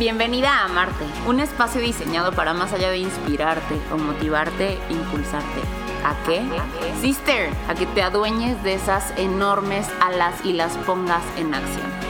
Bienvenida a Amarte, un espacio diseñado para más allá de inspirarte o motivarte, impulsarte. ¿A qué? Sister, a que te adueñes de esas enormes alas y las pongas en acción.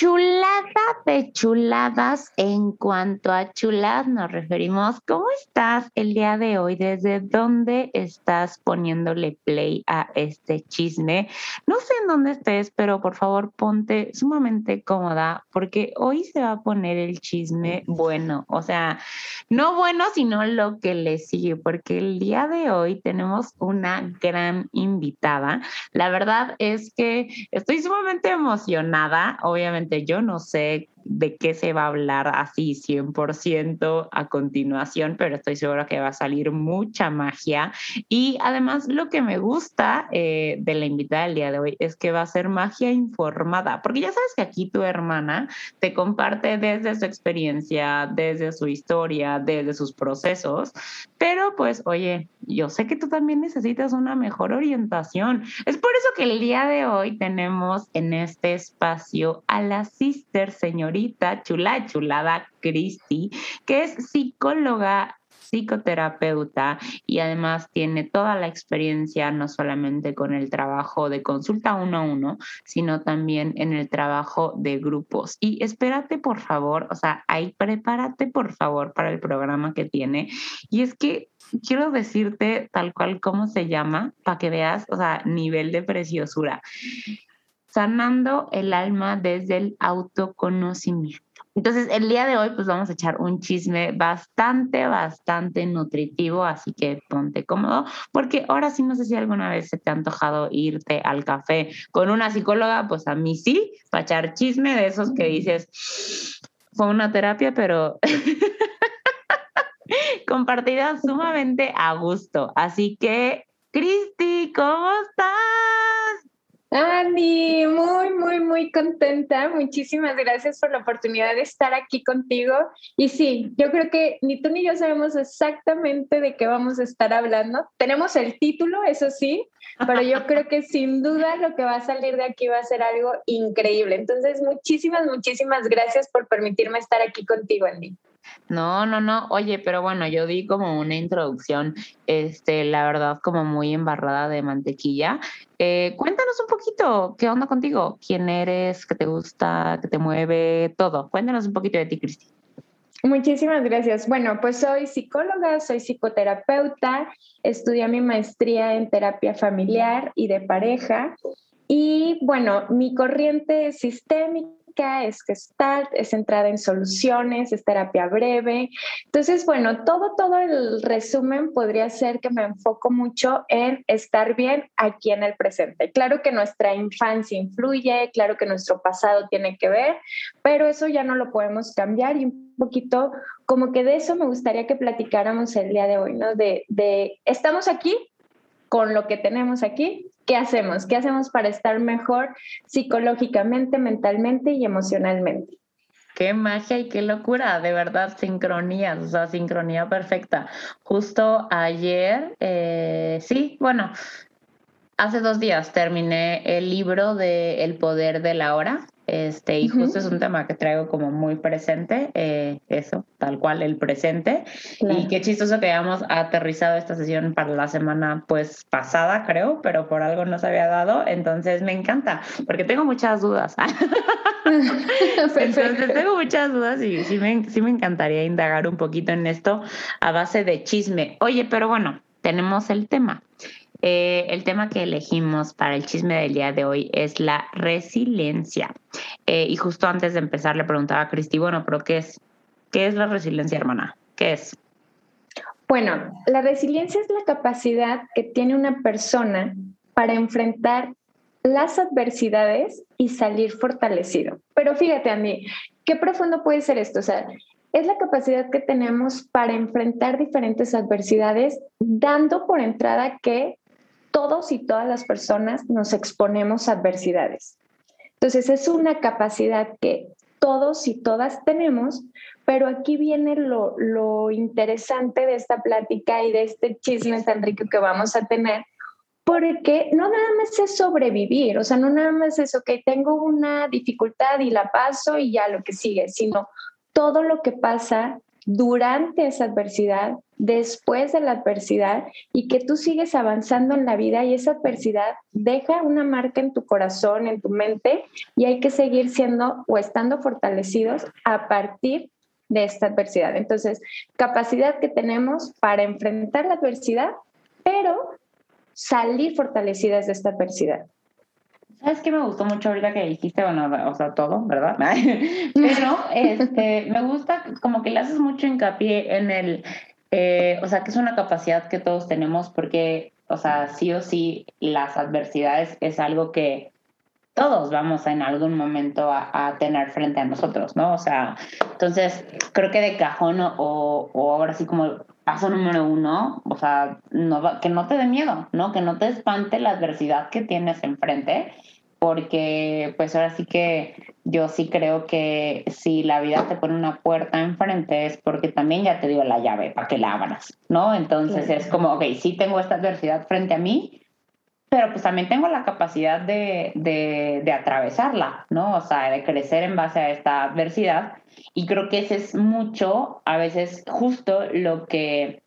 Chulada de chuladas. En cuanto a chuladas nos referimos, ¿cómo estás el día de hoy? ¿Desde dónde estás poniéndole play a este chisme? No sé en dónde estés, pero por favor ponte sumamente cómoda porque hoy se va a poner el chisme bueno. O sea, no bueno, sino lo que le sigue, porque el día de hoy tenemos una gran invitada. La verdad es que estoy sumamente emocionada, obviamente yo no sé de qué se va a hablar así 100% a continuación, pero estoy segura que va a salir mucha magia. Y además lo que me gusta eh, de la invitada del día de hoy es que va a ser magia informada, porque ya sabes que aquí tu hermana te comparte desde su experiencia, desde su historia, desde sus procesos, pero pues oye, yo sé que tú también necesitas una mejor orientación. Es por eso que el día de hoy tenemos en este espacio a la sister señor chula, chulada Cristi, que es psicóloga psicoterapeuta y además tiene toda la experiencia no solamente con el trabajo de consulta uno a uno, sino también en el trabajo de grupos. Y espérate, por favor, o sea, ahí prepárate, por favor, para el programa que tiene. Y es que quiero decirte tal cual cómo se llama, para que veas, o sea, nivel de preciosura sanando el alma desde el autoconocimiento. Entonces, el día de hoy, pues vamos a echar un chisme bastante, bastante nutritivo, así que ponte cómodo, porque ahora sí no sé si alguna vez se te ha antojado irte al café con una psicóloga, pues a mí sí, para echar chisme de esos que dices, fue una terapia, pero compartida sumamente a gusto. Así que, Cristi, ¿cómo estás? Andy, muy, muy, muy contenta. Muchísimas gracias por la oportunidad de estar aquí contigo. Y sí, yo creo que ni tú ni yo sabemos exactamente de qué vamos a estar hablando. Tenemos el título, eso sí, pero yo creo que sin duda lo que va a salir de aquí va a ser algo increíble. Entonces, muchísimas, muchísimas gracias por permitirme estar aquí contigo, Andy. No, no, no. Oye, pero bueno, yo di como una introducción, este, la verdad, como muy embarrada de mantequilla. Eh, cuéntanos un poquito, ¿qué onda contigo? ¿Quién eres? ¿Qué te gusta? ¿Qué te mueve? Todo. Cuéntanos un poquito de ti, Cristi. Muchísimas gracias. Bueno, pues soy psicóloga, soy psicoterapeuta, estudié mi maestría en terapia familiar y de pareja. Y bueno, mi corriente sistémica es gestalt, es centrada en soluciones, es terapia breve. Entonces, bueno, todo, todo el resumen podría ser que me enfoco mucho en estar bien aquí en el presente. Claro que nuestra infancia influye, claro que nuestro pasado tiene que ver, pero eso ya no lo podemos cambiar y un poquito como que de eso me gustaría que platicáramos el día de hoy, ¿no? De, de estamos aquí con lo que tenemos aquí, ¿qué hacemos? ¿Qué hacemos para estar mejor psicológicamente, mentalmente y emocionalmente? Qué magia y qué locura, de verdad, sincronía, o sea, sincronía perfecta. Justo ayer, eh, sí, bueno, hace dos días terminé el libro de El poder de la hora este, y justo es un tema que traigo como muy presente, eh, eso, tal cual, el presente. Y qué chistoso que hayamos aterrizado esta sesión para la semana pues pasada, creo, pero por algo no se había dado. Entonces me encanta, porque tengo muchas dudas. Entonces tengo muchas dudas y sí me, sí me encantaría indagar un poquito en esto a base de chisme. Oye, pero bueno, tenemos el tema. Eh, el tema que elegimos para el chisme del día de hoy es la resiliencia. Eh, y justo antes de empezar le preguntaba a Cristi, bueno, pero ¿qué es? ¿Qué es la resiliencia, hermana? ¿Qué es? Bueno, la resiliencia es la capacidad que tiene una persona para enfrentar las adversidades y salir fortalecido. Pero fíjate, a mí, qué profundo puede ser esto. O sea, es la capacidad que tenemos para enfrentar diferentes adversidades, dando por entrada que todos y todas las personas nos exponemos a adversidades. Entonces, es una capacidad que todos y todas tenemos, pero aquí viene lo, interesante de esta plática y de este chisme tan rico que vamos a tener, porque no nada más es sobrevivir, o sea, no nada más es, ok, tengo una dificultad y la paso y ya lo que sigue, sino todo lo que pasa durante esa adversidad, después de la adversidad y que tú sigues avanzando en la vida y esa adversidad deja una marca en tu corazón, en tu mente y hay que seguir siendo o estando fortalecidos a partir de esta adversidad. Entonces, capacidad que tenemos para enfrentar la adversidad, pero salir fortalecidas de esta adversidad. ¿Sabes qué me gustó mucho ahorita que dijiste? Bueno, o sea, todo, ¿verdad? Pero este, me gusta como que le haces mucho hincapié en el, eh, o sea, que es una capacidad que todos tenemos porque, o sea, sí o sí, las adversidades es algo que todos vamos en algún momento a, tener frente a nosotros, ¿no? O sea, entonces creo que de cajón o, o ahora sí como paso número uno, o sea, no, que no te dé miedo, ¿no? Que no te espante la adversidad que tienes enfrente, porque pues ahora sí que yo sí creo que si la vida te pone una puerta enfrente es porque también ya te dio la llave para que la abras, ¿no? Entonces es como, ok, sí tengo esta adversidad frente a mí, pero pues también tengo la capacidad de, de, de atravesarla, ¿no? O sea, de crecer en base a esta adversidad y creo que ese es mucho, a veces justo lo que,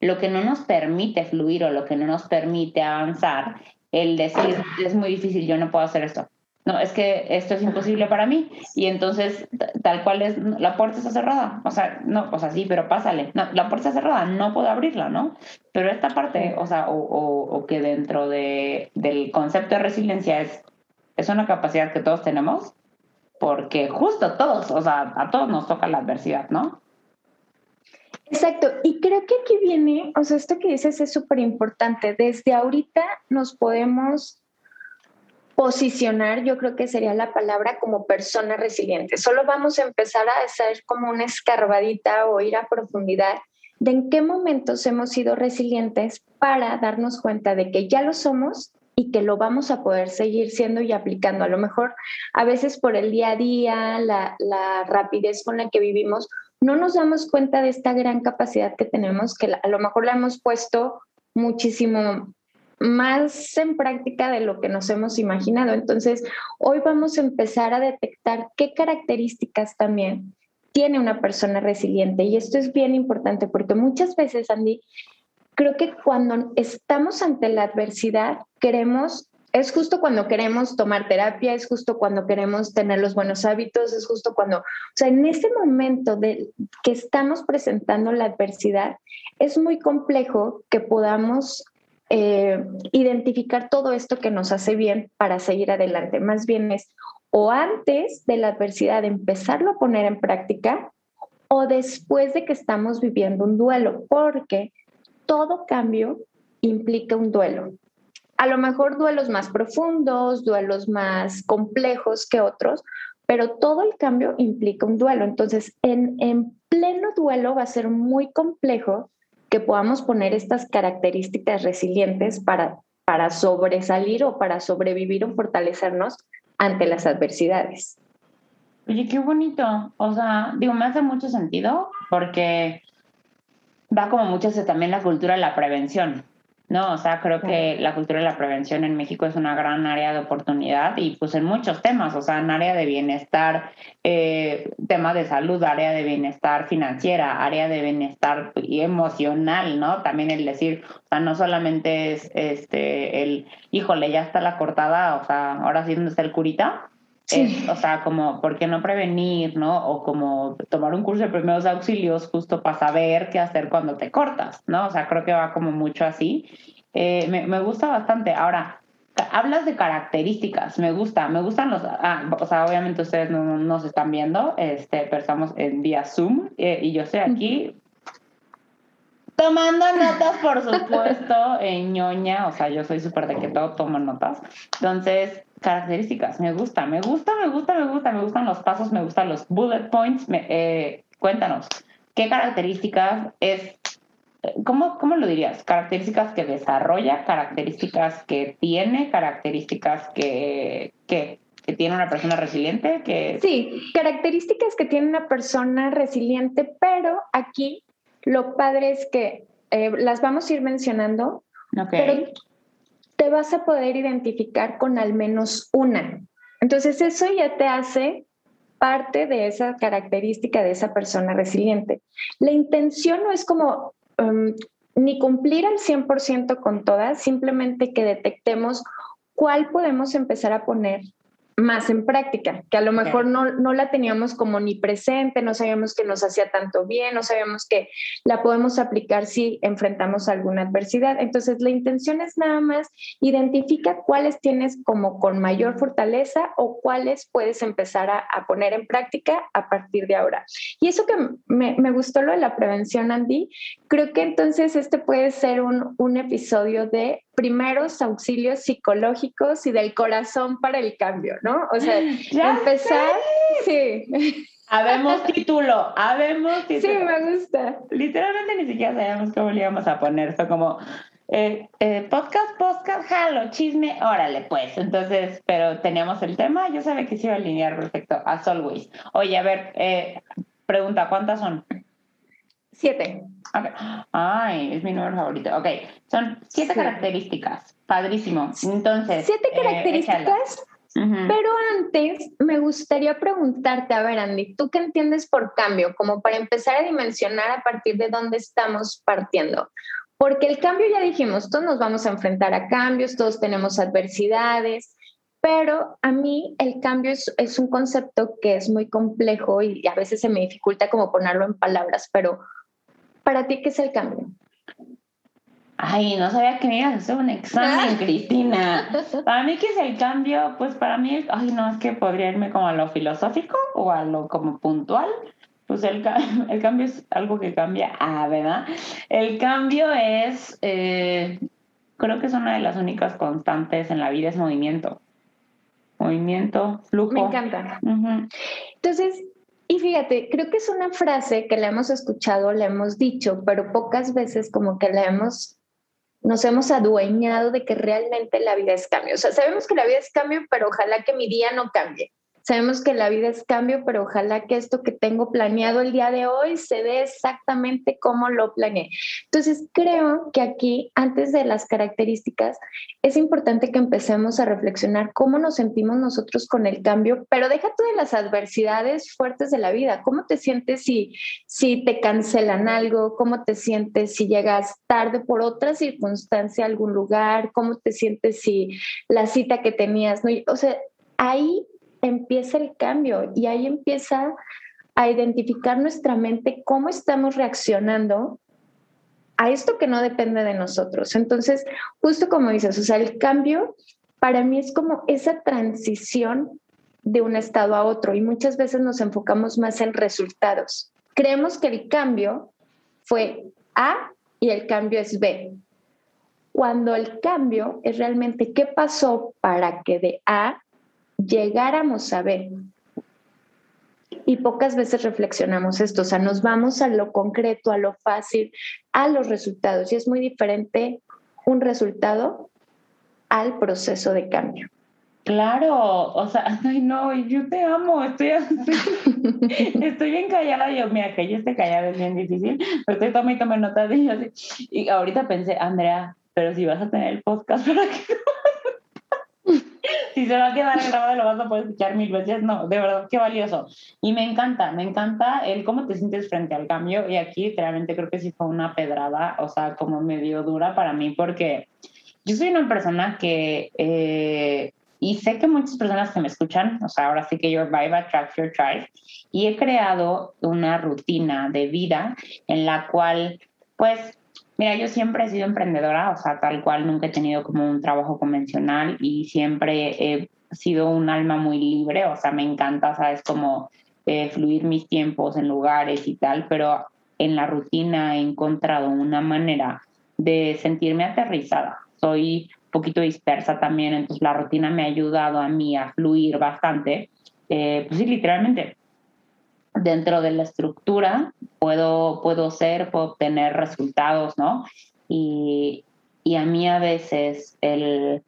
lo que no nos permite fluir o lo que no nos permite avanzar, el decir, es muy difícil, yo no puedo hacer esto. No, es que esto es imposible para mí. Y entonces, tal cual es, la puerta está cerrada. O sea, no, o sea, sí, pero pásale. No, la puerta está cerrada, no puedo abrirla, ¿no? Pero esta parte, o sea, o, o, que dentro de, del concepto de resiliencia es, es una capacidad que todos tenemos, porque justo todos, o sea, a todos nos toca la adversidad, ¿no? Exacto, y creo que aquí viene, o sea, esto que dices es súper importante. Desde ahorita nos podemos posicionar, yo creo que sería la palabra como persona resiliente. Solo vamos a empezar a hacer como una escarbadita o ir a profundidad de en qué momentos hemos sido resilientes para darnos cuenta de que ya lo somos y que lo vamos a poder seguir siendo y aplicando. A lo mejor a veces por el día a día, la, rapidez con la que vivimos, no nos damos cuenta de esta gran capacidad que tenemos, que a lo mejor la hemos puesto muchísimo más en práctica de lo que nos hemos imaginado. Entonces, hoy vamos a empezar a detectar qué características también tiene una persona resiliente. Y esto es bien importante porque muchas veces, Andy, creo que cuando estamos ante la adversidad, queremos, es justo cuando queremos tomar terapia, es justo cuando queremos tener los buenos hábitos, es justo cuando, o sea, en ese momento de que estamos presentando la adversidad, es muy complejo que podamos eh, identificar todo esto que nos hace bien para seguir adelante. Más bien es o antes de la adversidad empezarlo a poner en práctica o después de que estamos viviendo un duelo, porque todo cambio implica un duelo. A lo mejor duelos más profundos, duelos más complejos que otros, pero todo el cambio implica un duelo. Entonces, en, pleno duelo va a ser muy complejo que podamos poner estas características resilientes para, para sobresalir o para sobrevivir o fortalecernos ante las adversidades. Oye, qué bonito. O sea, digo, me hace mucho sentido porque va como mucho también la cultura de la prevención, ¿no? O sea, creo que la cultura de la prevención en México es una gran área de oportunidad y pues en muchos temas, o sea, en área de bienestar, eh, temas de salud, área de bienestar financiera, área de bienestar y emocional, ¿no? También el decir, o sea, no solamente es este el, híjole, ya está la cortada, o sea, ahora sí dónde está el curita, o sea, como, ¿por qué no prevenir, no? O como tomar un curso de primeros auxilios justo para saber qué hacer cuando te cortas, ¿no? O sea, creo que va como mucho así. Eh, me, me, gusta bastante. Ahora, hablas de características, me gusta, me gustan los, ah, o sea, obviamente ustedes no nos están viendo, este, pero estamos en vía Zoom eh, y yo estoy aquí Tomando notas, por supuesto, ñoña, o sea, yo soy súper de que todo tomo notas. Entonces, características, me gusta, me gusta, me gusta, me gusta, me gustan los pasos, me gustan los bullet points. Eh, cuéntanos, ¿qué características es, cómo, cómo lo dirías? ¿Características que desarrolla, características que tiene, características que, que, que tiene una persona resiliente? Que... Sí, características que tiene una persona resiliente, pero aquí lo padre es que eh, las vamos a ir mencionando, pero te vas a poder identificar con al menos una. Entonces eso ya te hace parte de esa característica de esa persona resiliente. La intención no es como um, ni cumplir al 100% con todas, simplemente que detectemos cuál podemos empezar a poner más en práctica, que a lo mejor no, no, la teníamos como ni presente, no sabíamos que nos hacía tanto bien, no sabíamos que la podemos aplicar si enfrentamos alguna adversidad. Entonces, la intención es nada más identifica cuáles tienes como con mayor fortaleza o cuáles puedes empezar a, a poner en práctica a partir de ahora. Y eso que me, me, gustó lo de la prevención, Andy, creo que entonces este puede ser un, un episodio de primeros auxilios psicológicos y del corazón para el cambio, ¿no? O sea, empezar, sí. Habemos título, habemos título. Sí, me gusta. Literalmente ni siquiera sabíamos cómo le íbamos a poner. Fue como eh, eh, podcast, podcast, jalo, chisme, órale, pues. Entonces, pero teníamos el tema, yo sabía que se iba a alinear perfecto, as always. Oye, a ver, eh, pregunta, ¿cuántas son? Siete. Ay, es mi número favorito. Ok, son siete características. Padrísimo. Entonces. Siete eh, características. Pero antes me gustaría preguntarte, a ver, Andy, ¿tú qué entiendes por cambio? Como para empezar a dimensionar a partir de dónde estamos partiendo. Porque el cambio ya dijimos, todos nos vamos a enfrentar a cambios, todos tenemos adversidades, pero a mí el cambio es, es un concepto que es muy complejo y a veces se me dificulta como ponerlo en palabras, pero ¿Para ti qué es el cambio? Ay, no sabía que me ibas a hacer un examen, Cristina. Para mí, ¿qué es el cambio? Pues para mí, ay, no, es que podría irme como a lo filosófico o a lo como puntual. Pues el, el cambio es algo que cambia, ah, ¿verdad? El cambio es, eh, creo que es una de las únicas constantes en la vida, es movimiento. Movimiento, flujo. Me encanta. Entonces, y fíjate, creo que es una frase que la hemos escuchado, la hemos dicho, pero pocas veces como que la hemos, nos hemos adueñado de que realmente la vida es cambio. O sea, sabemos que la vida es cambio, pero ojalá que mi día no cambie. Sabemos que la vida es cambio, pero ojalá que esto que tengo planeado el día de hoy se dé exactamente como lo planeé. Entonces, creo que aquí, antes de las características, es importante que empecemos a reflexionar cómo nos sentimos nosotros con el cambio, pero deja tú de las adversidades fuertes de la vida. ¿Cómo te sientes si, si te cancelan algo? ¿Cómo te sientes si llegas tarde por otra circunstancia a algún lugar? ¿Cómo te sientes si la cita que tenías no? O sea, ahí empieza el cambio y ahí empieza a identificar nuestra mente cómo estamos reaccionando a esto que no depende de nosotros. Entonces, justo como dices, o sea, el cambio para mí es como esa transición de un estado a otro y muchas veces nos enfocamos más en resultados. Creemos que el cambio fue A y el cambio es B. Cuando el cambio es realmente qué pasó para que de A llegáramos a ver. Y pocas veces reflexionamos esto, o sea, nos vamos a lo concreto, a lo fácil, a los resultados. Y es muy diferente un resultado al proceso de cambio. Claro, o sea, ay no, yo te amo, estoy estoy bien callada, yo, mira, que yo esté callada es bien difícil, pero estoy tomando y tomando notas de así. Y ahorita pensé, Andrea, pero si vas a tener el podcast para que si se va a quedar grabado lo vas a poder escuchar mil veces. No, de verdad, qué valioso. Y me encanta, me encanta el cómo te sientes frente al cambio. Y aquí realmente creo que sí fue una pedrada, o sea, como medio dura para mí, porque yo soy una persona que, eh, y sé que muchas personas que me escuchan, o sea, ahora sí que Your Vibe Attracts Your Tribe, y he creado una rutina de vida en la cual, pues, Mira, yo siempre he sido emprendedora, o sea, tal cual nunca he tenido como un trabajo convencional y siempre he sido un alma muy libre, o sea, me encanta, sabes, como eh, fluir mis tiempos en lugares y tal, pero en la rutina he encontrado una manera de sentirme aterrizada. Soy un poquito dispersa también, entonces la rutina me ha ayudado a mí a fluir bastante. Eh, pues sí, literalmente, dentro de la estructura puedo, puedo ser, puedo obtener resultados, ¿no? Y, y a mí a veces el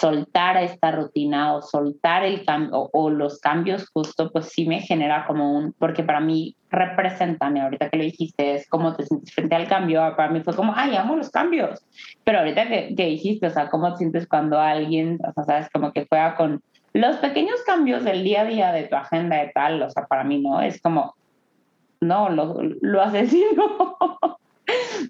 soltar esta rutina o soltar el cambio o, los cambios justo, pues sí me genera como un, porque para mí representan, ahorita que lo dijiste, es como te sientes frente al cambio, para mí fue como, ay, amo los cambios, pero ahorita que, que dijiste, o sea, ¿cómo te sientes cuando alguien, o sea, sabes, como que juega con los pequeños cambios del día a día de tu agenda de tal, o sea, para mí no, es como, no, lo, lo asesino.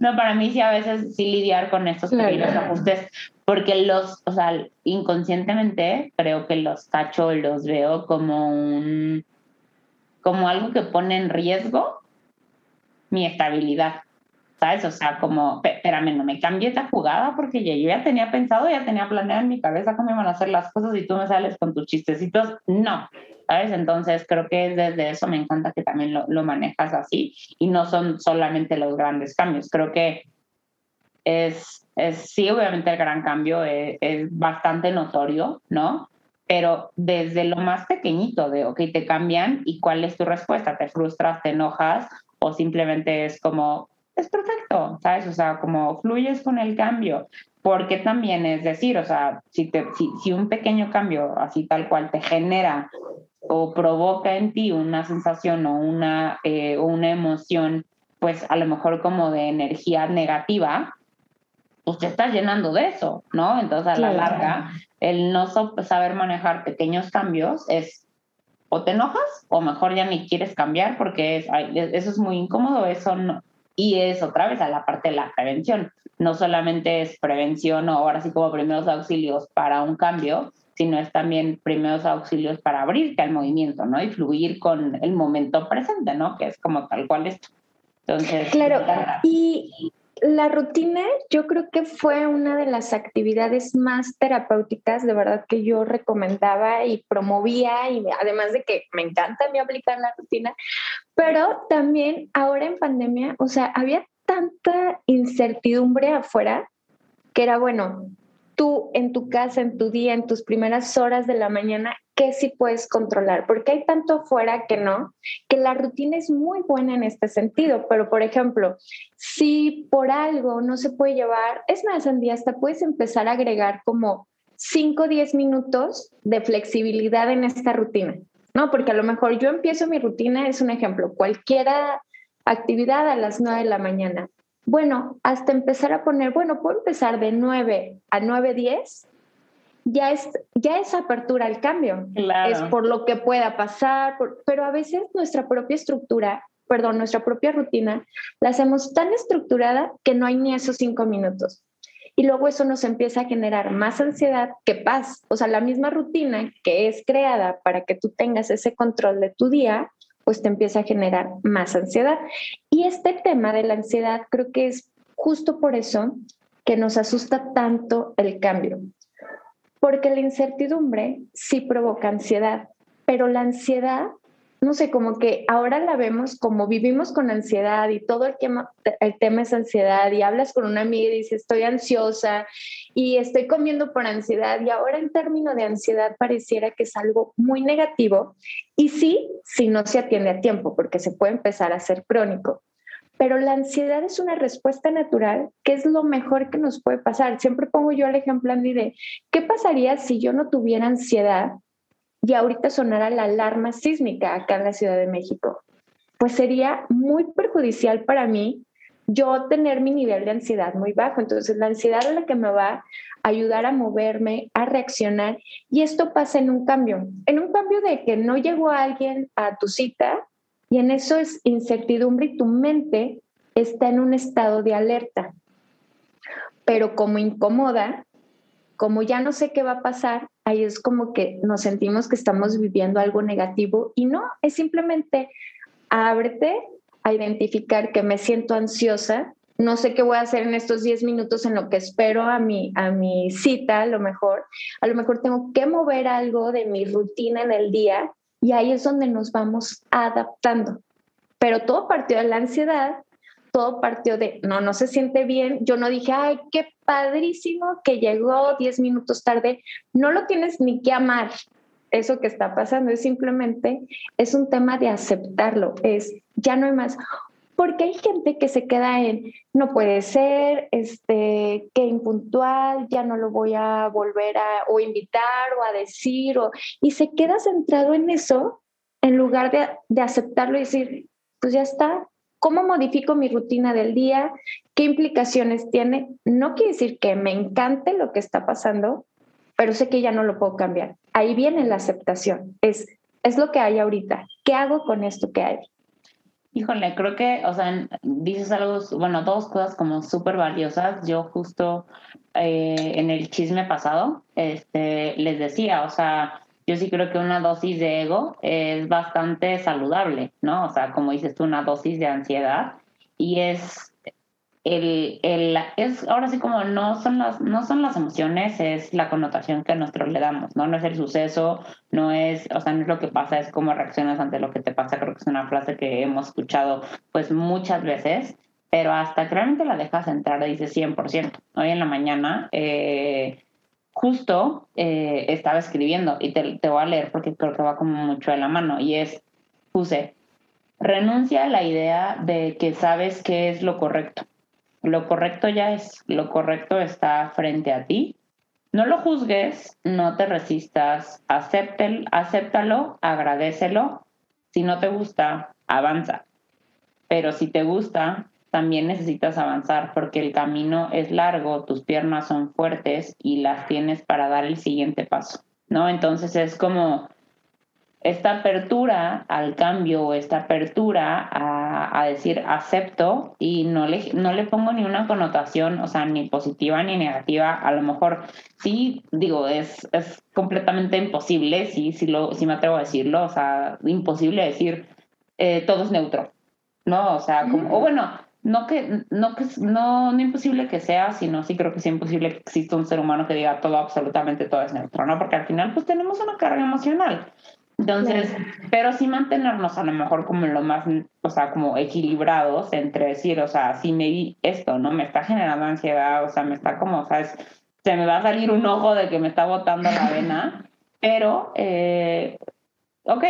no, para mí sí a veces sí lidiar con estos pequeños ajustes, porque los, o sea, inconscientemente creo que los cacho, los veo como un, como algo que pone en riesgo mi estabilidad. ¿Sabes? O sea, como, espérame, no me cambie esta jugada porque ya, yo ya tenía pensado, ya tenía planeado en mi cabeza cómo iban a hacer las cosas y tú me sales con tus chistecitos. No, ¿sabes? Entonces creo que desde eso me encanta que también lo, lo manejas así y no son solamente los grandes cambios. Creo que es, es sí, obviamente el gran cambio es, es, bastante notorio, ¿no? Pero desde lo más pequeñito de, ok, te cambian y cuál es tu respuesta, te frustras, te enojas o simplemente es como, es perfecto, ¿sabes? O sea, como fluyes con el cambio, porque también es decir, o sea, si, te, si, si un pequeño cambio así tal cual te genera o provoca en ti una sensación o una, eh, una emoción, pues a lo mejor como de energía negativa, pues te estás llenando de eso, ¿no? Entonces a la larga, el no saber manejar pequeños cambios es o te enojas o mejor ya ni quieres cambiar porque es, eso es muy incómodo, eso no, y es otra vez a la parte de la prevención. No solamente es prevención o ahora sí como primeros auxilios para un cambio, sino es también primeros auxilios para abrirte al movimiento, ¿no? Y fluir con el momento presente, ¿no? Que es como tal cual esto. Entonces, claro, y la rutina yo creo que fue una de las actividades más terapéuticas, de verdad que yo recomendaba y promovía, y además de que me encanta a mí aplicar la rutina, pero también ahora en pandemia, o sea, había tanta incertidumbre afuera que era bueno, tú en tu casa, en tu día, en tus primeras horas de la mañana, ¿qué sí puedes controlar? Porque hay tanto afuera que no, que la rutina es muy buena en este sentido, pero por ejemplo, si por algo no se puede llevar, es más, Andy, hasta puedes empezar a agregar como 5 o 10 minutos de flexibilidad en esta rutina, ¿no? Porque a lo mejor yo empiezo mi rutina, es un ejemplo, cualquiera actividad a las 9 de la mañana bueno, hasta empezar a poner, bueno, puedo empezar de 9 a 9.10, ya es, ya es apertura al cambio. Es por lo que pueda pasar, pero a veces nuestra propia estructura, perdón, nuestra propia rutina, la hacemos tan estructurada que no hay ni esos cinco minutos. Y luego eso nos empieza a generar más ansiedad que paz. O sea, la misma rutina que es creada para que tú tengas ese control de tu día, pues te empieza a generar más ansiedad. Y este tema de la ansiedad creo que es justo por eso que nos asusta tanto el cambio, porque la incertidumbre sí provoca ansiedad, pero la ansiedad no sé, como que ahora la vemos como vivimos con ansiedad y todo el tema, el tema es ansiedad y hablas con una amiga y dices estoy ansiosa y estoy comiendo por ansiedad y ahora en términos de ansiedad pareciera que es algo muy negativo y sí, si no se atiende a tiempo porque se puede empezar a ser crónico. Pero la ansiedad es una respuesta natural que es lo mejor que nos puede pasar. Siempre pongo yo el ejemplo, Andy, de qué pasaría si yo no tuviera ansiedad y ahorita sonara la alarma sísmica acá en la Ciudad de México, pues sería muy perjudicial para mí yo tener mi nivel de ansiedad muy bajo. Entonces, la ansiedad es la que me va a ayudar a moverme, a reaccionar. Y esto pasa en un cambio, en un cambio de que no llegó alguien a tu cita y en eso es incertidumbre y tu mente está en un estado de alerta. Pero como incomoda, como ya no sé qué va a pasar, ahí es como que nos sentimos que estamos viviendo algo negativo y no, es simplemente ábrete a identificar que me siento ansiosa, no sé qué voy a hacer en estos 10 minutos en lo que espero a mi, a mi cita, a lo mejor, a lo mejor tengo que mover algo de mi rutina en el día y ahí es donde nos vamos adaptando. pero todo partió de la ansiedad, todo partió de, no, no se siente bien. Yo no dije, ay, qué padrísimo que llegó 10 minutos tarde. No lo tienes ni que amar, eso que está pasando, es simplemente, es un tema de aceptarlo, es, ya no hay más. Porque hay gente que se queda en, no puede ser, este, que impuntual, ya no lo voy a volver a o invitar o a decir, o, y se queda centrado en eso en lugar de, de aceptarlo y decir, pues ya está, ¿cómo modifico mi rutina del día? ¿Qué implicaciones tiene? No quiere decir que me encante lo que está pasando, pero sé que ya no lo puedo cambiar. Ahí viene la aceptación. Es, es lo que hay ahorita. ¿Qué hago con esto que hay? Híjole, creo que, o sea, dices algo, bueno, dos cosas como súper valiosas. Yo justo eh, en el chisme pasado este, les decía, o sea, yo sí creo que una dosis de ego es bastante saludable, ¿no? O sea, como dices tú, una dosis de ansiedad y es el, el, es ahora sí como no son las no son las emociones es la connotación que nosotros le damos no no es el suceso no es o sea no es lo que pasa es cómo reaccionas ante lo que te pasa creo que es una frase que hemos escuchado pues muchas veces pero hasta realmente la dejas entrar dice 100% hoy en la mañana eh, justo eh, estaba escribiendo y te, te, voy a leer porque creo que va como mucho de la mano y es, puse, renuncia a la idea de que sabes qué es lo correcto. Lo correcto ya es, lo correcto está frente a ti. No lo juzgues, no te resistas, acéptel, acéptalo, agradecelo. Si no te gusta, avanza. Pero si te gusta, también necesitas avanzar porque el camino es largo, tus piernas son fuertes y las tienes para dar el siguiente paso, ¿no? Entonces es como esta apertura al cambio, esta apertura a, decir acepto y no le, no le pongo ni una connotación, o sea, ni positiva ni negativa, a lo mejor sí, digo, es, es completamente imposible, sí, sí, lo, sí me atrevo a decirlo, o sea, imposible decir eh, todo es neutro, ¿no? O sea, como, o bueno, no que, no que no, no imposible que sea, sino sí creo que es imposible que exista un ser humano que diga todo, absolutamente todo es neutro, ¿no? Porque al final pues tenemos una carga emocional. Entonces, pero sí mantenernos a lo mejor como lo más, o sea, como equilibrados entre decir, o sea, si me esto, ¿no? Me está generando ansiedad, o sea, me está como, ¿sabes? Se me va a salir un ojo de que me está botando la vena, pero, eh, ok,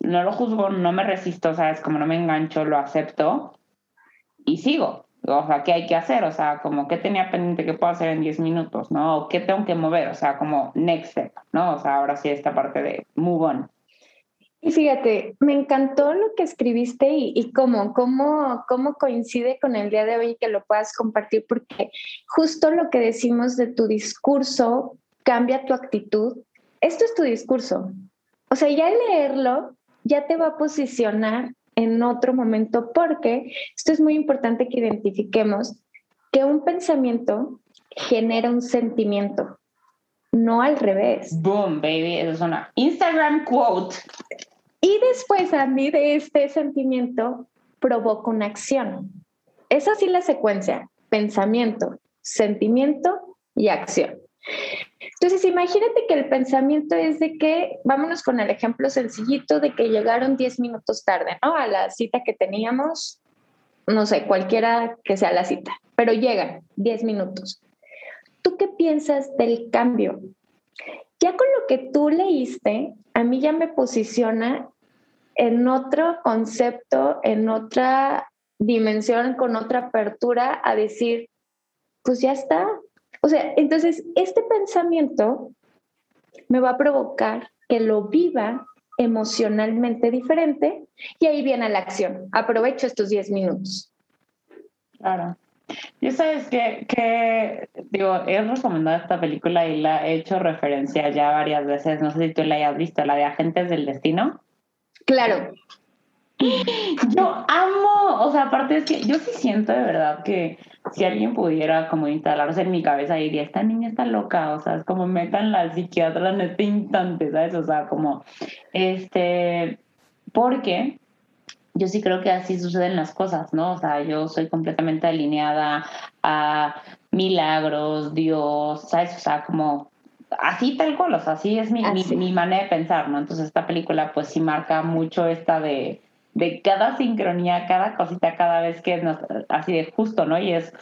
no lo juzgo, no me resisto, ¿sabes? Como no me engancho, lo acepto y sigo. O sea, ¿qué hay que hacer? O sea, como qué tenía pendiente que puedo hacer en 10 minutos, ¿no? O qué tengo que mover, o sea, como next step, ¿no? O sea, ahora sí esta parte de move on. Y fíjate, me encantó lo que escribiste y, y cómo, cómo, cómo coincide con el día de hoy que lo puedas compartir, porque justo lo que decimos de tu discurso cambia tu actitud. Esto es tu discurso. O sea, ya leerlo ya te va a posicionar en otro momento, porque esto es muy importante que identifiquemos que un pensamiento genera un sentimiento, no al revés. Boom, baby, eso es una Instagram quote. Y después a mí de este sentimiento provoca una acción. Es así la secuencia, pensamiento, sentimiento y acción. Entonces, imagínate que el pensamiento es de que, vámonos con el ejemplo sencillito de que llegaron 10 minutos tarde, ¿no? A la cita que teníamos, no sé, cualquiera que sea la cita, pero llegan 10 minutos. ¿Tú qué piensas del cambio? Ya con lo que tú leíste, a mí ya me posiciona en otro concepto, en otra dimensión, con otra apertura a decir, pues ya está, o sea, entonces este pensamiento me va a provocar que lo viva emocionalmente diferente y ahí viene la acción. Aprovecho estos 10 minutos. Claro. Yo sabes que, que, digo, he recomendado esta película y la he hecho referencia ya varias veces. No sé si tú la hayas visto, la de Agentes del Destino. Claro. Yo amo, o sea, aparte es que yo sí siento de verdad que si alguien pudiera como instalarse en mi cabeza y diría, esta niña está loca, o sea, es como metan la psiquiatra en este instante, ¿sabes? O sea, como, este, porque yo sí creo que así suceden las cosas, ¿no? O sea, yo soy completamente alineada a milagros, Dios, ¿sabes? O sea, como así tal cual, o sea, así es mi, mi, mi, manera de pensar, ¿no? Entonces esta película pues sí marca mucho esta de de cada sincronía, cada cosita, cada vez que nos, así de justo, ¿no? Y es,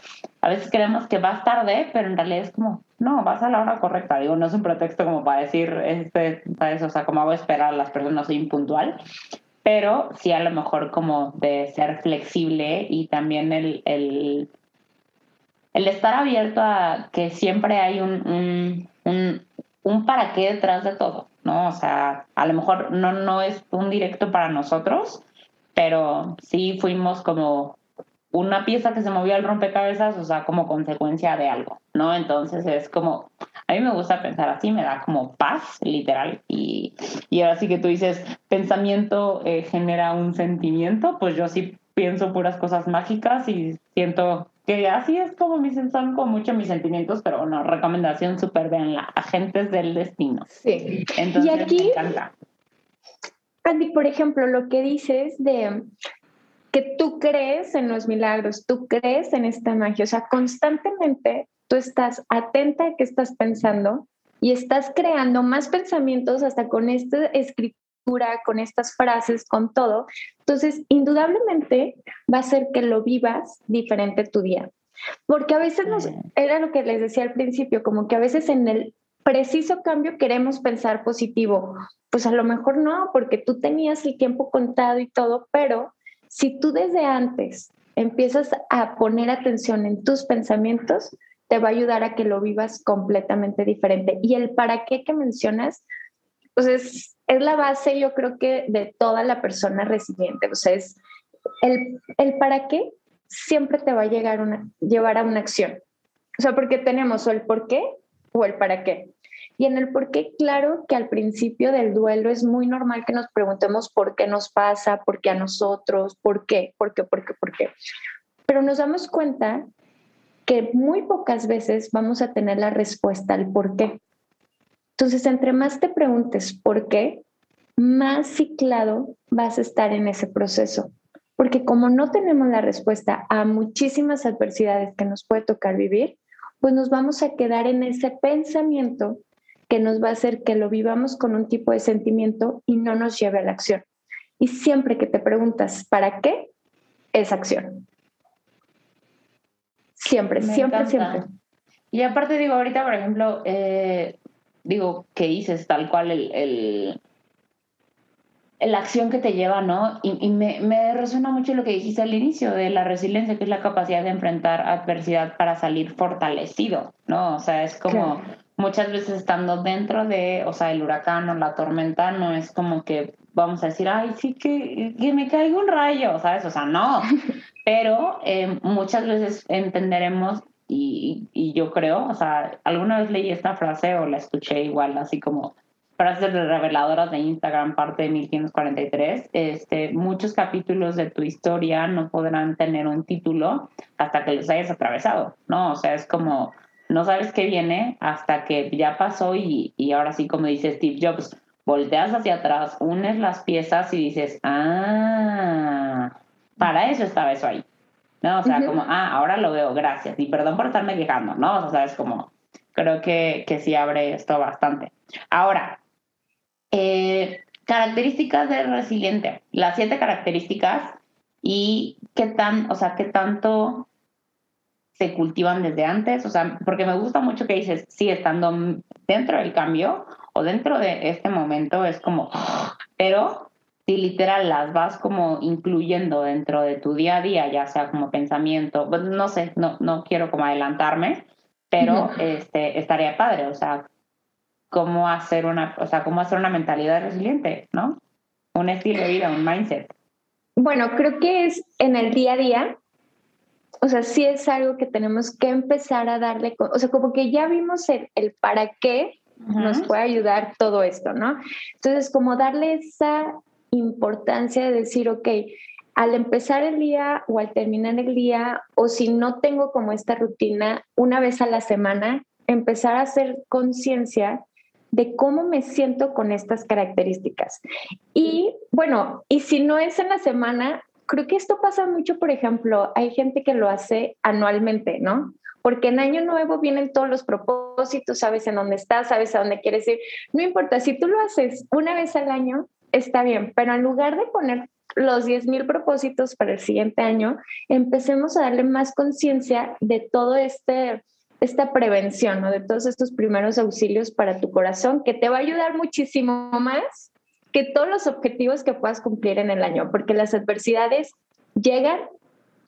a veces creemos que vas tarde, pero en realidad es como, no, vas a la hora correcta. Digo, no es un pretexto como para decir, este, ¿sabes? O sea, como hago esperar a las personas, soy impuntual, pero sí a lo mejor como de ser flexible y también el, el, el estar abierto a que siempre hay un, un, un, un para qué detrás de todo, ¿no? O sea, a lo mejor no, no es un directo para nosotros, pero sí fuimos como una pieza que se movió al rompecabezas, o sea, como consecuencia de algo, ¿no? Entonces es como, a mí me gusta pensar así, me da como paz, literal, y, y ahora sí que tú dices, pensamiento eh, genera un sentimiento, pues yo sí pienso puras cosas mágicas y siento que así es como son como mucho mis sentimientos, pero bueno, recomendación súper la agentes del destino. Sí. Entonces, y aquí, me encanta. Andy, por ejemplo, lo que dices de que tú crees en los milagros, tú crees en esta magia, o sea, constantemente tú estás atenta a qué estás pensando y estás creando más pensamientos hasta con escritura, con estas frases, con todo. Entonces, indudablemente va a ser que lo vivas diferente tu día. Porque a veces nos, era lo que les decía al principio, como que a veces en el preciso cambio queremos pensar positivo. Pues a lo mejor no, porque tú tenías el tiempo contado y todo, pero si tú desde antes empiezas a poner atención en tus pensamientos, te va a ayudar a que lo vivas completamente diferente. Y el para qué que mencionas, pues es, la base, yo creo que de toda la persona resiliente. O sea, es el, el para qué siempre te va a llegar una, llevar a una acción. O sea, porque tenemos o el por qué o el para qué. Y en el por qué, claro que al principio del duelo es muy normal que nos preguntemos por qué nos pasa, por qué a nosotros, por qué, por qué, por qué, por qué. Pero nos damos cuenta que muy pocas veces vamos a tener la respuesta al por qué. Entonces, entre más te preguntes por qué, más ciclado vas a estar en ese proceso. Porque como no tenemos la respuesta a muchísimas adversidades que nos puede tocar vivir, pues nos vamos a quedar en ese pensamiento que nos va a hacer que lo vivamos con un tipo de sentimiento y no nos lleve a la acción. Y siempre que te preguntas, ¿para qué? Es acción. Siempre, siempre, siempre. Y aparte digo, ahorita, por ejemplo, eh, digo, que dices tal cual el, la acción que te lleva, ¿no? Y, me, me, resuena mucho lo que dijiste al inicio de la resiliencia, que es la capacidad de enfrentar adversidad para salir fortalecido, ¿no? O sea, es como muchas veces estando dentro de, o sea, el huracán o la tormenta, no es como que vamos a decir, ay, sí, que, que me caiga un rayo, ¿sabes? O sea, no. Pero eh, muchas veces entenderemos, y, y, yo creo, o sea, alguna vez leí esta frase o la escuché igual, así como frases reveladoras de Instagram, parte de 1543, este, muchos capítulos de tu historia no podrán tener un título hasta que los hayas atravesado, ¿no? O sea, es como no sabes qué viene hasta que ya pasó y, ahora sí, como dice Steve Jobs, volteas hacia atrás, unes las piezas y dices, ah, para eso estaba eso ahí. ¿No? O sea, como, ah, ahora lo veo, gracias. Y perdón por estarme quejando, ¿no? O sea, es como, creo que, que sí abre esto bastante. Ahora, eh, características de resiliente, las siete características y qué tan, o sea, qué tanto se cultivan desde antes, o sea, porque me gusta mucho que dices, sí, estando dentro del cambio o dentro de este momento es como, pero si literal las vas como incluyendo dentro de tu día a día, ya sea como pensamiento, no sé, no, no quiero como adelantarme, pero este, estaría padre, o sea, cómo hacer una, o sea, cómo hacer una mentalidad resiliente, ¿no? Un estilo de vida, un mindset. Bueno, creo que es en el día a día, o sea, sí es algo que tenemos que empezar a darle, o sea, como que ya vimos el, para qué nos puede ayudar todo esto, ¿no? Entonces, como darle esa importancia de decir, ok, al empezar el día o al terminar el día, o si no tengo como esta rutina una vez a la semana, empezar a hacer conciencia de cómo me siento con estas características. Y bueno, y si no es en la semana, creo que esto pasa mucho, por ejemplo, hay gente que lo hace anualmente, ¿no? Porque en Año Nuevo vienen todos los propósitos, sabes en dónde estás, sabes a dónde quieres ir. No importa, si tú lo haces una vez al año, está bien, pero en lugar de poner los 10.000 propósitos para el siguiente año, empecemos a darle más conciencia de todo este esta prevención, ¿no? de todos estos primeros auxilios para tu corazón, que te va a ayudar muchísimo más que todos los objetivos que puedas cumplir en el año, porque las adversidades llegan,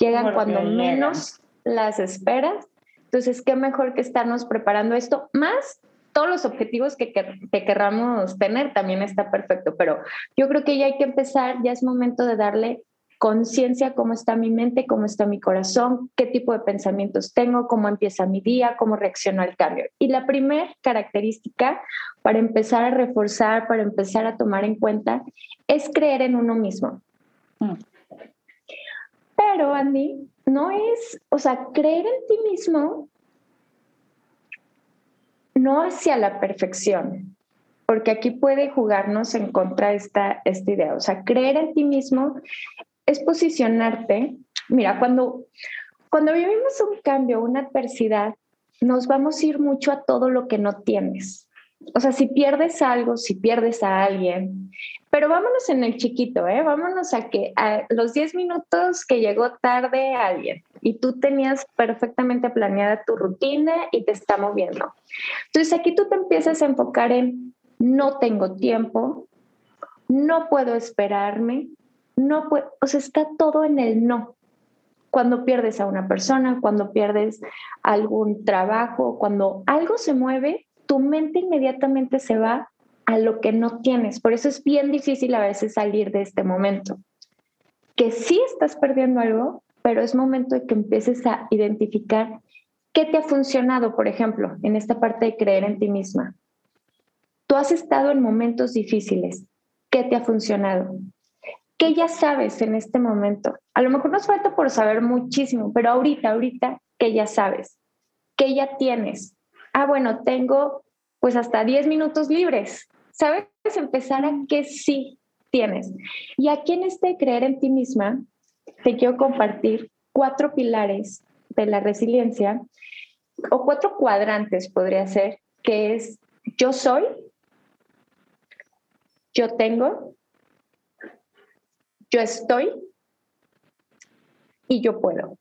llegan cuando menos las esperas. Entonces, qué mejor que estarnos preparando esto, más todos los objetivos que, que, querramos tener también está perfecto, pero yo creo que ya hay que empezar, ya es momento de darle conciencia cómo está mi mente, cómo está mi corazón, qué tipo de pensamientos tengo, cómo empieza mi día, cómo reacciono al cambio. Y la primera característica para empezar a reforzar, para empezar a tomar en cuenta, es creer en uno mismo. Mm. Pero, Andy, no es, o sea, creer en ti mismo no hacia la perfección, porque aquí puede jugarnos en contra esta, esta idea. O sea, creer en ti mismo es posicionarte. Mira, cuando, cuando vivimos un cambio, una adversidad, nos vamos a ir mucho a todo lo que no tienes. O sea, si pierdes algo, si pierdes a alguien, pero vámonos en el chiquito, ¿eh? Vámonos a que a los 10 minutos que llegó tarde alguien y tú tenías perfectamente planeada tu rutina y te está moviendo. Entonces aquí tú te empiezas a enfocar en no tengo tiempo, no puedo esperarme, no puede, o sea, está todo en el no. Cuando pierdes a una persona, cuando pierdes algún trabajo, cuando algo se mueve, tu mente inmediatamente se va a lo que no tienes. Por eso es bien difícil a veces salir de este momento. Que sí estás perdiendo algo, pero es momento de que empieces a identificar qué te ha funcionado, por ejemplo, en esta parte de creer en ti misma. Tú has estado en momentos difíciles. ¿Qué te ha funcionado? ¿Qué ya sabes en este momento? A lo mejor nos falta por saber muchísimo, pero ahorita, ahorita, ¿qué ya sabes? ¿Qué ya tienes? Ah, bueno, tengo pues hasta 10 minutos libres. ¿Sabes? Empezar a qué sí tienes. Y aquí en este creer en ti misma, te quiero compartir cuatro pilares de la resiliencia o cuatro cuadrantes podría ser, que es yo soy, yo tengo, yo estoy y yo puedo.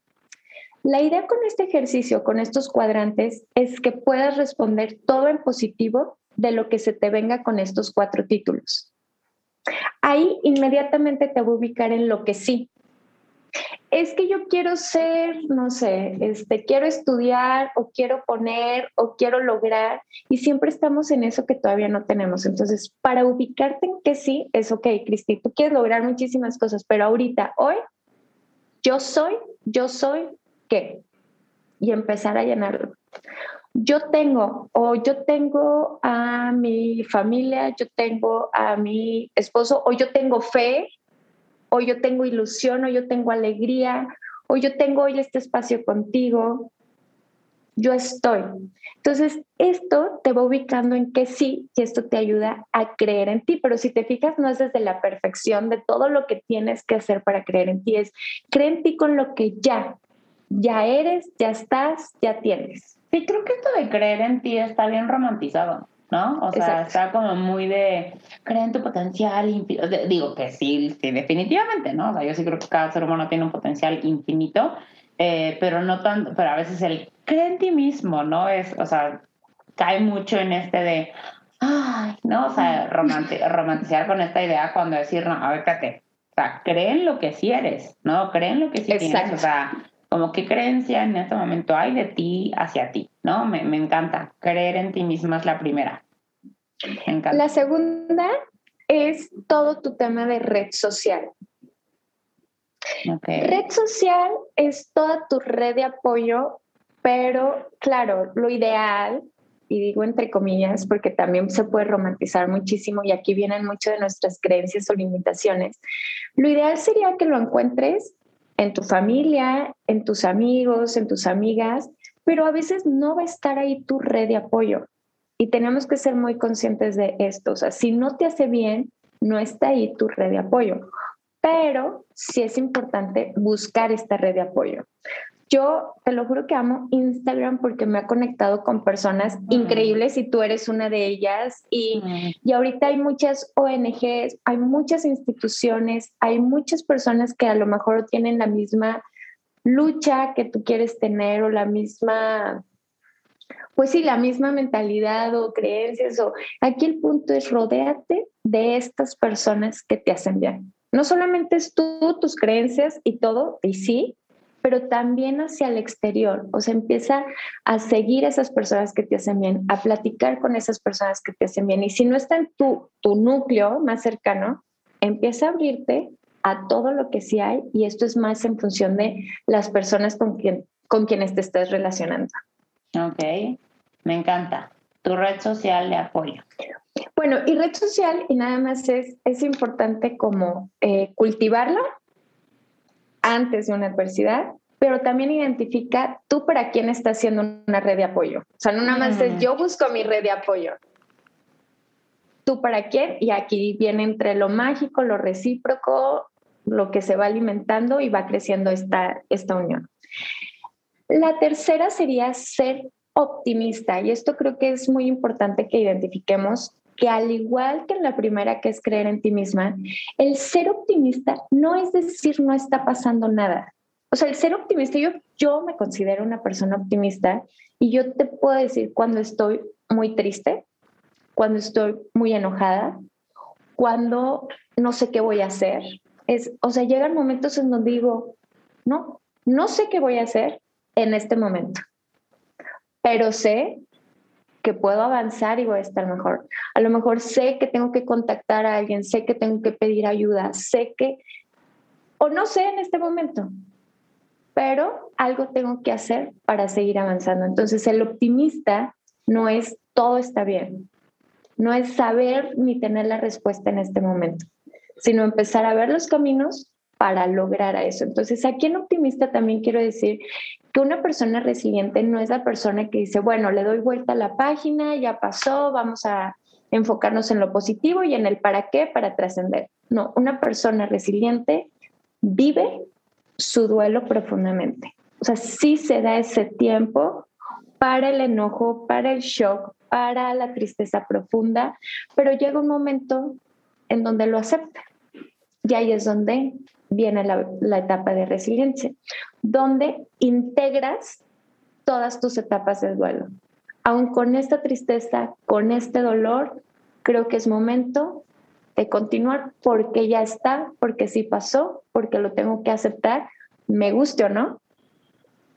La idea con este ejercicio, con estos cuadrantes, es que puedas responder todo en positivo de lo que se te venga con estos cuatro títulos. Ahí inmediatamente te voy a ubicar en lo que sí, es que yo quiero ser, no sé, este, quiero estudiar o quiero poner o quiero lograr y siempre estamos en eso que todavía no tenemos. Entonces, para ubicarte en que sí, es ok, Cristi, tú quieres lograr muchísimas cosas, pero ahorita, hoy, yo soy, yo soy, ¿qué? Y empezar a llenarlo. Yo tengo, o yo tengo a mi familia, yo tengo a mi esposo, o yo tengo fe, o yo tengo ilusión, o yo tengo alegría, o yo tengo hoy este espacio contigo, yo estoy. Entonces, esto te va ubicando en que sí, y esto te ayuda a creer en ti, pero si te fijas, no es desde la perfección de todo lo que tienes que hacer para creer en ti, es creer en ti con lo que ya, ya eres, ya estás, ya tienes. Sí, creo que esto de creer en ti está bien romantizado. ¿no? O sea, está como muy de creer en tu potencial, digo que sí, sí, definitivamente, ¿no? O sea, yo sí creo que cada ser humano tiene un potencial infinito, eh, pero no tanto, pero a veces el cree en ti mismo, ¿no? Es, o sea, cae mucho en este de, ay, ¿no? O sea, romantizar con esta idea cuando decir, no, a ver, espérate, o sea, cree en lo que sí eres, ¿no? Cree en lo que sí tienes, o sea, como qué creencia en este momento hay de ti hacia ti, ¿no? Me, me encanta. Creer en ti misma es la primera. La segunda es todo tu tema de red social. Red social es toda tu red de apoyo, pero claro, lo ideal, y digo entre comillas porque también se puede romantizar muchísimo y aquí vienen muchas de nuestras creencias o limitaciones, lo ideal sería que lo encuentres en tu familia, en tus amigos, en tus amigas, pero a veces no va a estar ahí tu red de apoyo. Y tenemos que ser muy conscientes de esto. O sea, si no te hace bien, no está ahí tu red de apoyo. Pero sí es importante buscar esta red de apoyo. Yo te lo juro que amo Instagram porque me ha conectado con personas increíbles y tú eres una de ellas. Y, y, ahorita hay muchas ONGs, hay muchas instituciones, hay muchas personas que a lo mejor tienen la misma lucha que tú quieres tener o la misma, pues sí, la misma mentalidad o creencias. O aquí el punto es rodearte de estas personas que te hacen bien. No solamente es tú, tus creencias y todo, y sí, pero también hacia el exterior. O sea, empieza a seguir a esas personas que te hacen bien, a platicar con esas personas que te hacen bien. Y si no está en tu, tu núcleo más cercano, empieza a abrirte a todo lo que sí hay y esto es más en función de las personas con, quien, con quienes te estés relacionando. Ok, me encanta. Tu red social de apoyo. Bueno, y red social, y nada más es, es importante como eh, cultivarla antes de una adversidad, pero también identifica tú para quién estás haciendo una red de apoyo. O sea, no nada más es mm. yo busco mi red de apoyo. Tú para quién, y aquí viene entre lo mágico, lo recíproco, lo que se va alimentando y va creciendo esta, esta unión. La tercera sería ser optimista, y esto creo que es muy importante que identifiquemos que al igual que en la primera, que es creer en ti misma, el ser optimista no es decir no está pasando nada. O sea, el ser optimista, yo, yo me considero una persona optimista y yo te puedo decir cuando estoy muy triste, cuando estoy muy enojada, cuando no sé qué voy a hacer. Es, o sea, llegan momentos en donde digo, no, no sé qué voy a hacer en este momento, pero sé que puedo avanzar y voy a estar mejor. A lo mejor sé que tengo que contactar a alguien, sé que tengo que pedir ayuda, sé que, o no sé en este momento, pero algo tengo que hacer para seguir avanzando. Entonces el optimista no es todo está bien, no es saber ni tener la respuesta en este momento, sino empezar a ver los caminos para lograr a eso. Entonces, aquí en optimista también quiero decir que una persona resiliente no es la persona que dice, bueno, le doy vuelta a la página, ya pasó, vamos a enfocarnos en lo positivo y en el para qué para trascender. No, una persona resiliente vive su duelo profundamente. O sea, sí se da ese tiempo para el enojo, para el shock, para la tristeza profunda, pero llega un momento en donde lo acepta. Y ahí es donde viene la, etapa de resiliencia, donde integras todas tus etapas del duelo. Aún con esta tristeza, con este dolor, creo que es momento de continuar porque ya está, porque sí pasó, porque lo tengo que aceptar, me guste o no,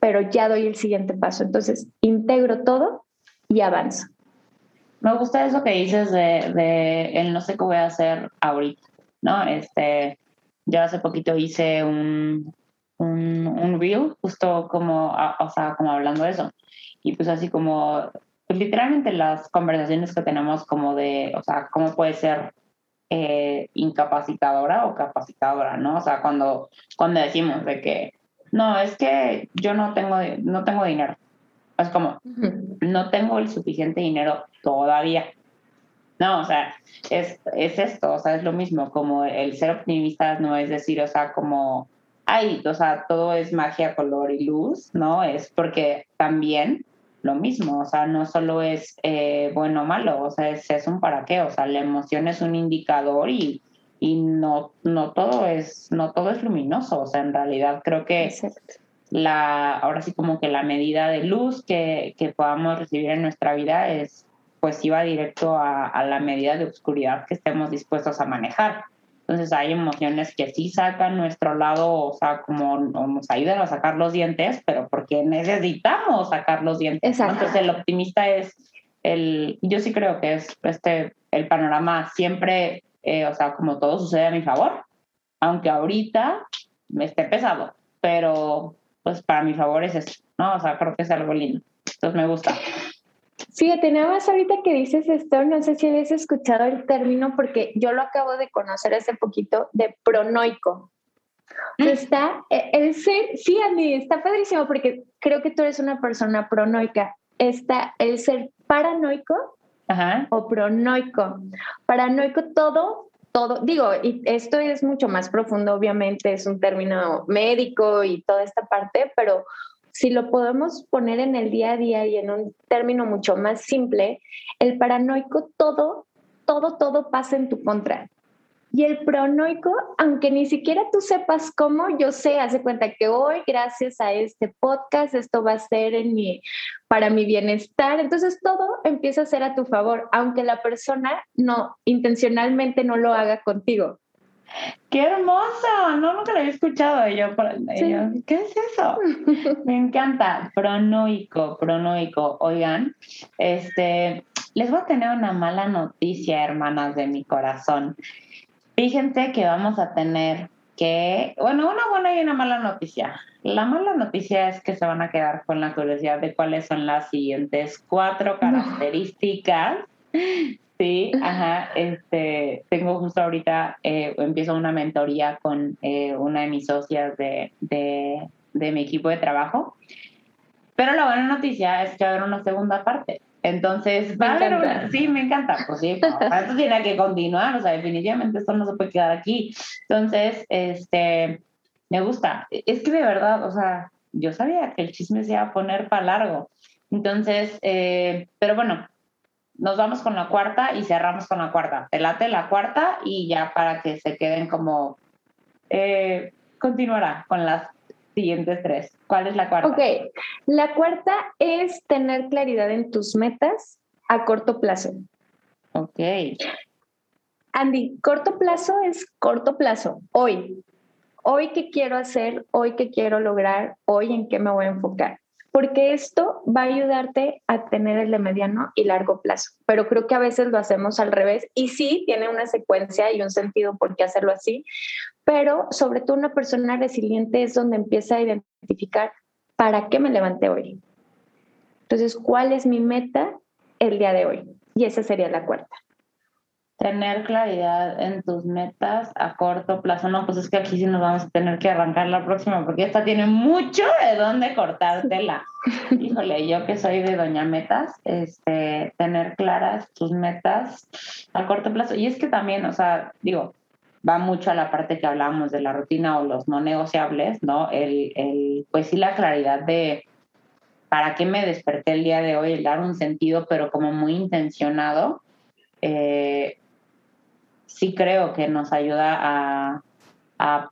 pero ya doy el siguiente paso. Entonces, integro todo y avanzo. Me gusta eso que dices de, de el no sé qué voy a hacer ahorita, ¿no? Este, yo hace poquito hice un, un, un reel, justo como, o sea, como hablando de eso. Y pues así como, pues literalmente las conversaciones que tenemos como de, o sea, cómo puede ser eh, incapacitadora o capacitadora, ¿no? O sea, cuando, cuando decimos de que, no, es que yo no tengo, no tengo dinero. Es como, no tengo el suficiente dinero todavía. No, o sea, es, es esto, o sea, es lo mismo, como el ser optimista no es decir, o sea, como, ay, o sea, todo es magia, color y luz, ¿no? Es porque también lo mismo, o sea, no solo es eh, bueno o malo, o sea, es, es, un para qué, o sea, la emoción es un indicador y, y no, no todo es, no todo es luminoso, o sea, en realidad creo que la, ahora sí como que la medida de luz que, que podamos recibir en nuestra vida es pues iba directo a, la medida de oscuridad que estemos dispuestos a manejar. Entonces hay emociones que sí sacan nuestro lado, o sea, como nos ayudan a sacar los dientes, pero porque necesitamos sacar los dientes. Entonces el optimista es el, yo sí creo que es este, el panorama siempre, eh, o sea, como todo sucede a mi favor, aunque ahorita me esté pesado, pero pues para mi favor es eso, ¿no? O sea, creo que es algo lindo. Entonces me gusta. Fíjate, nada más ahorita que dices esto, no sé si habías escuchado el término porque yo lo acabo de conocer hace poquito de pronoico. Mm. Está eh, el ser, sí, Andy, está padrísimo porque creo que tú eres una persona pronoica. Está el ser paranoico o pronoico. Paranoico todo, todo, digo, y esto es mucho más profundo, obviamente, es un término médico y toda esta parte, pero si lo podemos poner en el día a día y en un término mucho más simple, el paranoico todo, todo, todo pasa en tu contra. Y el pronoico, aunque ni siquiera tú sepas cómo, yo sé, hace cuenta que hoy, gracias a este podcast, esto va a ser en mi, para mi bienestar. Entonces todo empieza a ser a tu favor, aunque la persona no intencionalmente no lo haga contigo. ¡Qué hermoso! No, nunca lo había escuchado yo. ¿Qué es eso? Me encanta. Pronoico, pronoico. Oigan, este, les voy a tener una mala noticia, hermanas de mi corazón. Fíjense que vamos a tener que, bueno, una buena y una mala noticia. La mala noticia es que se van a quedar con la curiosidad de cuáles son las siguientes cuatro características. Sí, ajá, este, tengo justo ahorita, eh, empiezo una mentoría con eh, una de mis socias de, de, de mi equipo de trabajo. Pero la buena noticia es que va a haber una segunda parte. Entonces, va a haber una, sí, me encanta, pues sí, esto tiene que continuar, o sea, definitivamente esto no se puede quedar aquí. Entonces, este, me gusta. Es que de verdad, o sea, yo sabía que el chisme se iba a poner para largo. Entonces, eh, pero bueno, nos vamos con la cuarta y cerramos con la cuarta. Te late la cuarta y ya para que se queden como... Eh, continuará con las siguientes tres. ¿Cuál es la cuarta? Ok, la cuarta es tener claridad en tus metas a corto plazo. Ok. Andy, corto plazo es corto plazo, hoy. Hoy qué quiero hacer, hoy qué quiero lograr, hoy en qué me voy a enfocar. Porque esto va a ayudarte a tener el de mediano y largo plazo. Pero creo que a veces lo hacemos al revés y sí tiene una secuencia y un sentido por qué hacerlo así, pero sobre todo una persona resiliente es donde empieza a identificar para qué me levanté hoy. Entonces, ¿cuál es mi meta el día de hoy? Y esa sería la cuarta. Tener claridad en tus metas a corto plazo. No, pues es que aquí sí nos vamos a tener que arrancar la próxima porque esta tiene mucho de dónde cortártela. Híjole, yo que soy de Doña Metas, este, tener claras tus metas a corto plazo. Y es que también, o sea, digo, va mucho a la parte que hablábamos de la rutina o los no negociables, ¿no? El, el, pues sí, la claridad de para qué me desperté el día de hoy, el dar un sentido, pero como muy intencionado, eh, sí creo que nos ayuda a, a,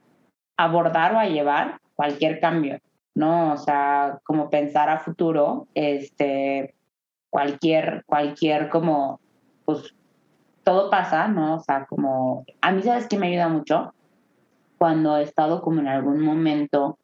abordar o a llevar cualquier cambio, ¿no? O sea, como pensar a futuro, este, cualquier, cualquier como, pues todo pasa, ¿no? O sea, como a mí sabes que me ayuda mucho cuando he estado como en algún momento,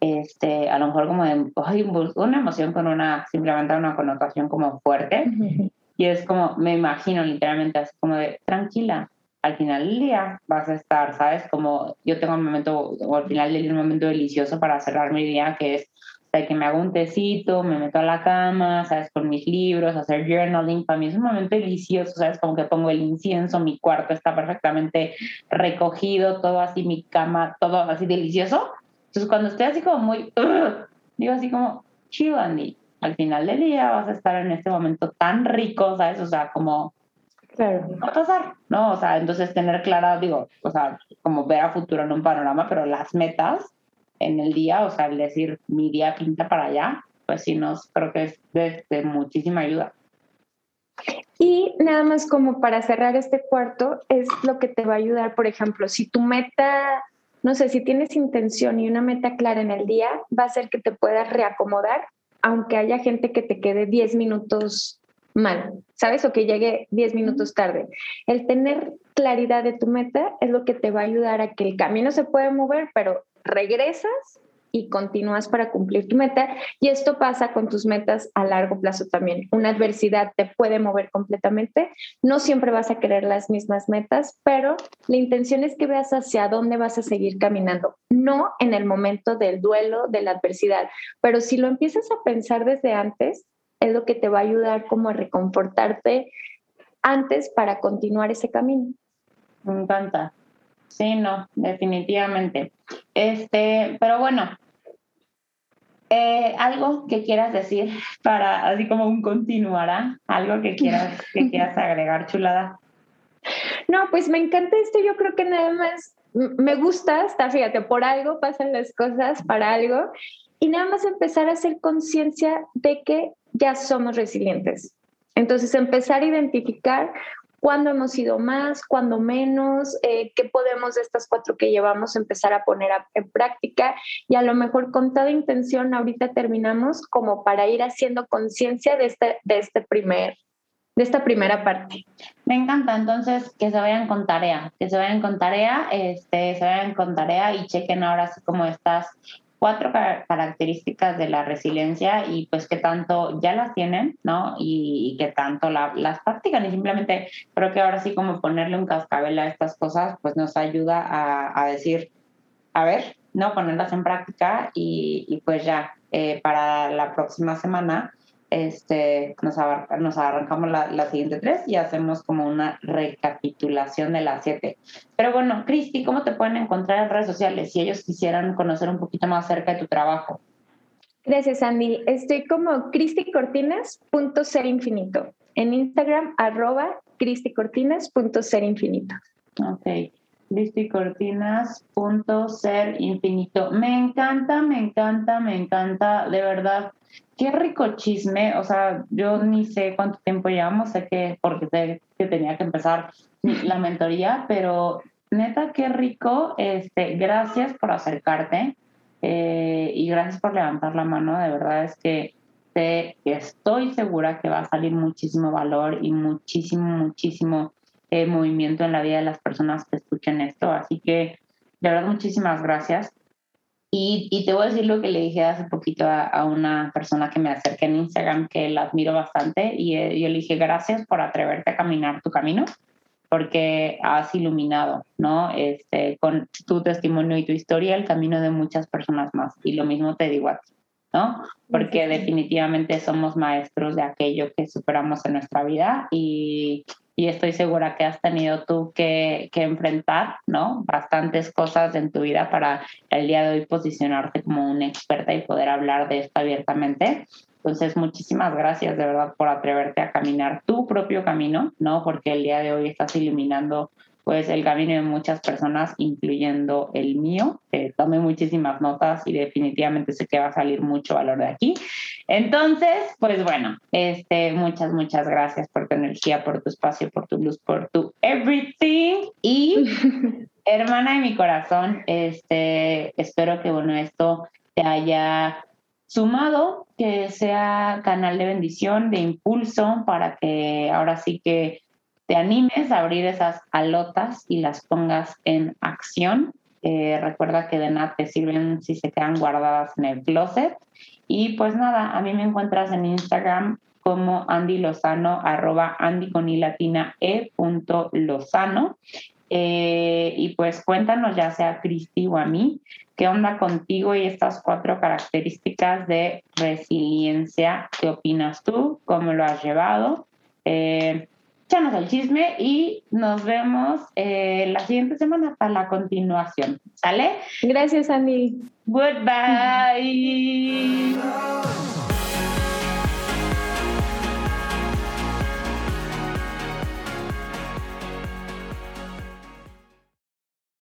este, a lo mejor como de ay, una emoción con una, simplemente una connotación como fuerte. Y es como, me imagino literalmente así como de, tranquila, al final del día vas a estar, ¿sabes? Como yo tengo un momento, o al final del día un momento delicioso para cerrar mi día, que es sea, que me hago un tecito, me meto a la cama, ¿sabes? Con mis libros, hacer journaling. Para mí es un momento delicioso, ¿sabes? Como que pongo el incienso, mi cuarto está perfectamente recogido, todo así, mi cama, todo así delicioso. Entonces, cuando estoy así como muy, digo así como, chill, Andy. Al final del día vas a estar en este momento tan rico, ¿sabes? O sea, como Claro. Va a pasar, ¿no? O sea, entonces tener clara, digo, o sea, como ver a futuro en un panorama, pero las metas en el día, o sea, el decir mi día pinta para allá, pues sí nos creo que es de, muchísima ayuda. Y nada más como para cerrar este cuarto, es lo que te va a ayudar, por ejemplo, si tu meta, no sé, si tienes intención y una meta clara en el día, va a ser que te puedas reacomodar, aunque haya gente que te quede 10 minutos mal, ¿sabes? O que llegue 10 minutos tarde. El tener claridad de tu meta es lo que te va a ayudar a que el camino se pueda mover, pero regresas y continúas para cumplir tu meta. Y esto pasa con tus metas a largo plazo también. Una adversidad te puede mover completamente. No siempre vas a querer las mismas metas, pero la intención es que veas hacia dónde vas a seguir caminando, no en el momento del duelo, de la adversidad, pero si lo empiezas a pensar desde antes, es lo que te va a ayudar como a reconfortarte antes para continuar ese camino. Me encanta. Sí, no, definitivamente. Este, pero bueno, eh, algo que quieras decir para así como un continuará, algo que quieras que quieras agregar, chulada. No, pues me encanta esto. Yo creo que nada más me gusta, hasta fíjate, por algo pasan las cosas, para algo. y nada más empezar a hacer conciencia de que ya somos resilientes. Entonces, empezar a identificar cuándo hemos ido más, cuándo menos, eh, qué podemos de estas cuatro que llevamos empezar a poner en práctica y a lo mejor con toda intención ahorita terminamos como para ir haciendo conciencia de este, de este primer de esta primera parte. Me encanta, entonces que se vayan con tarea, que se vayan con tarea, este, se vayan con tarea y chequen ahora sí como estas cuatro características de la resiliencia y pues que tanto ya las tienen, ¿no? Y, que tanto las practican y simplemente creo que ahora sí como ponerle un cascabel a estas cosas pues nos ayuda a, decir, a ver, ¿no? Ponerlas en práctica y, pues ya eh, para la próxima semana este, nos, nos arrancamos las la siguiente tres y hacemos como una recapitulación de las siete. Pero bueno, Cristi, ¿cómo te pueden encontrar en redes sociales si ellos quisieran conocer un poquito más acerca de tu trabajo? Gracias, Andy. Estoy como cristicortinas.serinfinito. En Instagram, arroba cristicortinas.serinfinito. Ok. Cristicortinas.serinfinito. Me encanta, me encanta, me encanta, de verdad qué rico chisme, o sea, yo ni sé cuánto tiempo llevamos, sé que porque que tenía que empezar la mentoría, pero neta, qué rico, este, gracias por acercarte eh, y gracias por levantar la mano, de verdad es que te, estoy segura que va a salir muchísimo valor y muchísimo, muchísimo eh, movimiento en la vida de las personas que escuchen esto, así que de verdad muchísimas gracias. Y, te voy a decir lo que le dije hace poquito a, una persona que me acerqué en Instagram, que la admiro bastante, y eh, yo le dije, gracias por atreverte a caminar tu camino, porque has iluminado, ¿no? Este, con tu testimonio y tu historia, el camino de muchas personas más. Y lo mismo te digo a ti, ¿no? Porque definitivamente somos maestros de aquello que superamos en nuestra vida y y estoy segura que has tenido tú que, que, enfrentar, ¿no? Bastantes cosas en tu vida para el día de hoy posicionarte como una experta y poder hablar de esto abiertamente. Entonces, muchísimas gracias de verdad por atreverte a caminar tu propio camino, ¿no? Porque el día de hoy estás iluminando pues el camino de muchas personas, incluyendo el mío. Eh, tomé muchísimas notas y definitivamente sé que va a salir mucho valor de aquí. Entonces, pues bueno, este, muchas, muchas gracias por tu energía, por tu espacio, por tu luz, por tu everything. Y hermana de mi corazón, este, espero que bueno, esto te haya sumado, que sea canal de bendición, de impulso, para que ahora sí que te animes a abrir esas alotas y las pongas en acción. Eh, recuerda que de nada te sirven si se quedan guardadas en el closet. Y pues nada, a mí me encuentras en Instagram como Andy Lozano, arroba Andy con y latina e Lozano. Eh, y pues cuéntanos, ya sea a Cristi o a mí, qué onda contigo y estas cuatro características de resiliencia. ¿Qué opinas tú? ¿Cómo lo has llevado? Eh, échanos el chisme y nos vemos eh, la siguiente semana para la continuación. ¿Sale? Gracias, Andy. Goodbye.